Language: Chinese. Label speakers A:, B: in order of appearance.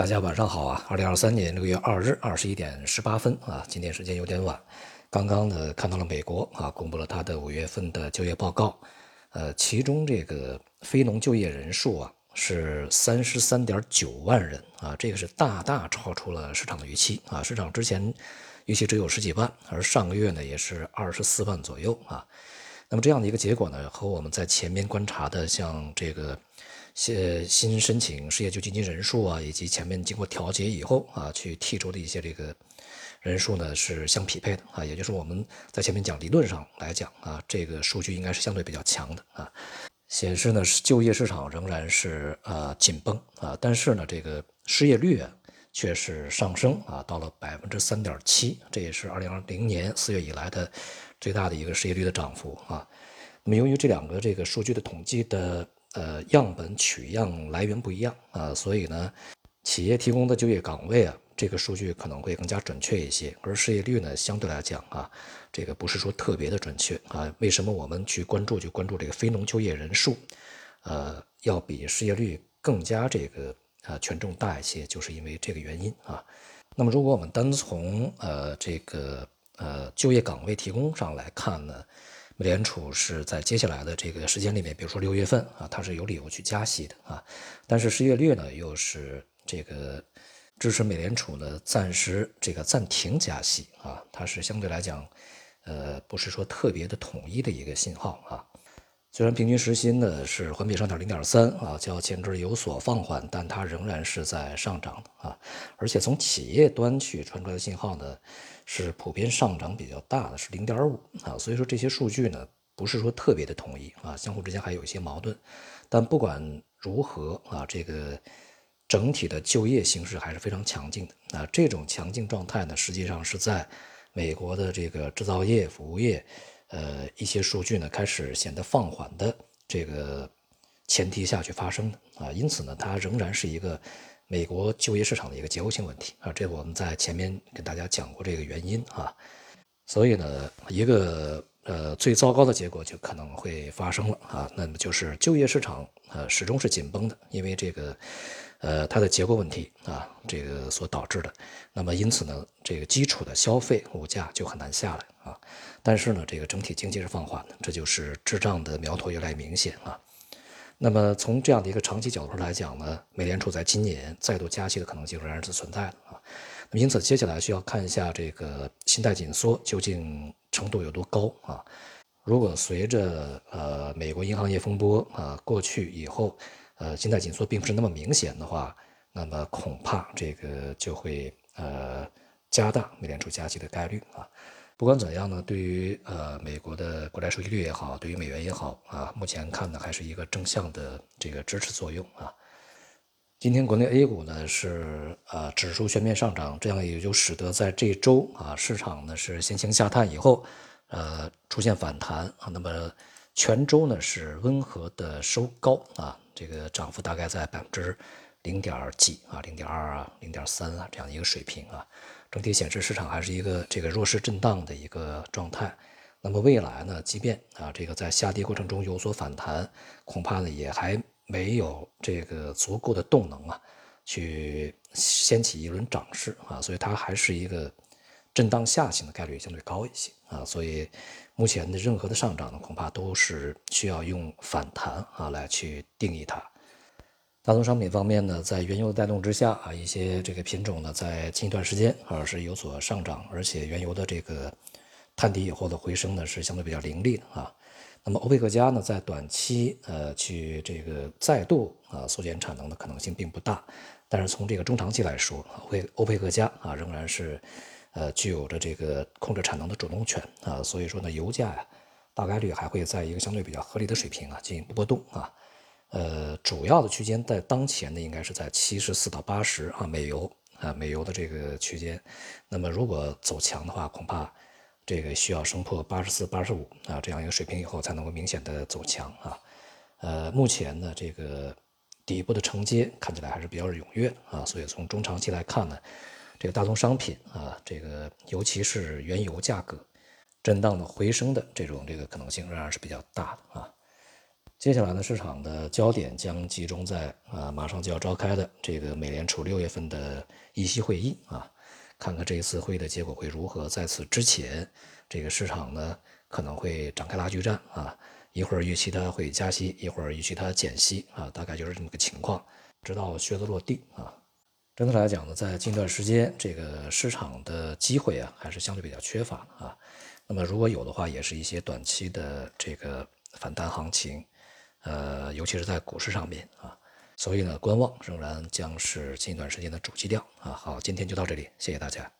A: 大家晚上好啊！二零二三年六月二日二十一点十八分啊，今天时间有点晚。刚刚呢看到了美国啊公布了它的五月份的就业报告，呃，其中这个非农就业人数啊是三十三点九万人啊，这个是大大超出了市场的预期啊。市场之前预期只有十几万，而上个月呢也是二十四万左右啊。那么这样的一个结果呢，和我们在前面观察的像这个。新新申请失业救济金人数啊，以及前面经过调节以后啊，去剔除的一些这个人数呢，是相匹配的啊。也就是我们在前面讲理论上来讲啊，这个数据应该是相对比较强的啊，显示呢就业市场仍然是呃紧绷啊，但是呢这个失业率啊却是上升啊，到了百分之三点七，这也是二零二零年四月以来的最大的一个失业率的涨幅啊。那么由于这两个这个数据的统计的。呃，样本取样来源不一样啊，所以呢，企业提供的就业岗位啊，这个数据可能会更加准确一些。而失业率呢，相对来讲啊，这个不是说特别的准确啊。为什么我们去关注就关注这个非农就业人数，呃，要比失业率更加这个呃权重大一些，就是因为这个原因啊。那么如果我们单从呃这个呃就业岗位提供上来看呢？美联储是在接下来的这个时间里面，比如说六月份啊，它是有理由去加息的啊，但是失业率呢又是这个支持美联储呢暂时这个暂停加息啊，它是相对来讲，呃，不是说特别的统一的一个信号啊。虽然平均时薪呢是环比上涨零点三啊，较前值有所放缓，但它仍然是在上涨的啊，而且从企业端去传出来的信号呢。是普遍上涨比较大的，是零点五啊，所以说这些数据呢不是说特别的统一啊，相互之间还有一些矛盾。但不管如何啊，这个整体的就业形势还是非常强劲的啊。这种强劲状态呢，实际上是在美国的这个制造业、服务业，呃，一些数据呢开始显得放缓的这个前提下去发生的啊。因此呢，它仍然是一个。美国就业市场的一个结构性问题啊，这我们在前面跟大家讲过这个原因啊，所以呢，一个呃最糟糕的结果就可能会发生了啊，那么就是就业市场呃始终是紧绷的，因为这个呃它的结构问题啊，这个所导致的，那么因此呢，这个基础的消费物价就很难下来啊，但是呢，这个整体经济是放缓的，这就是滞胀的苗头越来越明显啊。那么从这样的一个长期角度来讲呢，美联储在今年再度加息的可能性仍然是存在的啊。那么因此，接下来需要看一下这个信贷紧缩究竟程度有多高啊。如果随着呃美国银行业风波啊过去以后，呃信贷紧缩并不是那么明显的话，那么恐怕这个就会呃加大美联储加息的概率啊。不管怎样呢，对于呃美国的国债收益率也好，对于美元也好啊，目前看呢还是一个正向的这个支持作用啊。今天国内 A 股呢是呃指数全面上涨，这样也就使得在这周啊市场呢是先行下探以后，呃出现反弹啊，那么全周呢是温和的收高啊，这个涨幅大概在百分之零点几啊，零点二啊，零点三啊这样的一个水平啊。整体显示市场还是一个这个弱势震荡的一个状态。那么未来呢，即便啊这个在下跌过程中有所反弹，恐怕呢也还没有这个足够的动能啊，去掀起一轮涨势啊。所以它还是一个震荡下行的概率相对高一些啊。所以目前的任何的上涨呢，恐怕都是需要用反弹啊来去定义它。大宗商品方面呢，在原油的带动之下啊，一些这个品种呢，在近一段时间啊是有所上涨，而且原油的这个探底以后的回升呢是相对比较凌厉的啊。那么欧佩克加呢，在短期呃去这个再度啊缩减产能的可能性并不大，但是从这个中长期来说，欧佩欧佩克加啊仍然是呃具有着这个控制产能的主动权啊，所以说呢，油价呀大概率还会在一个相对比较合理的水平啊进行波动啊。呃，主要的区间在当前呢，应该是在七十四到八十啊美油啊美油的这个区间。那么如果走强的话，恐怕这个需要升破八十四、八十五啊这样一个水平以后，才能够明显的走强啊。呃，目前呢，这个底部的承接看起来还是比较踊跃啊，所以从中长期来看呢，这个大宗商品啊，这个尤其是原油价格震荡的回升的这种这个可能性仍然是比较大的啊。接下来呢，市场的焦点将集中在啊马上就要召开的这个美联储六月份的议息会议啊，看看这一次会议的结果会如何。在此之前，这个市场呢可能会展开拉锯战啊，一会儿预期它会加息，一会儿预期它减息啊，大概就是这么个情况，直到靴子落地啊。整体来讲呢，在近段时间，这个市场的机会啊还是相对比较缺乏啊。那么如果有的话，也是一些短期的这个反弹行情。呃，尤其是在股市上面啊，所以呢，观望仍然将是近一段时间的主基调啊。好，今天就到这里，谢谢大家。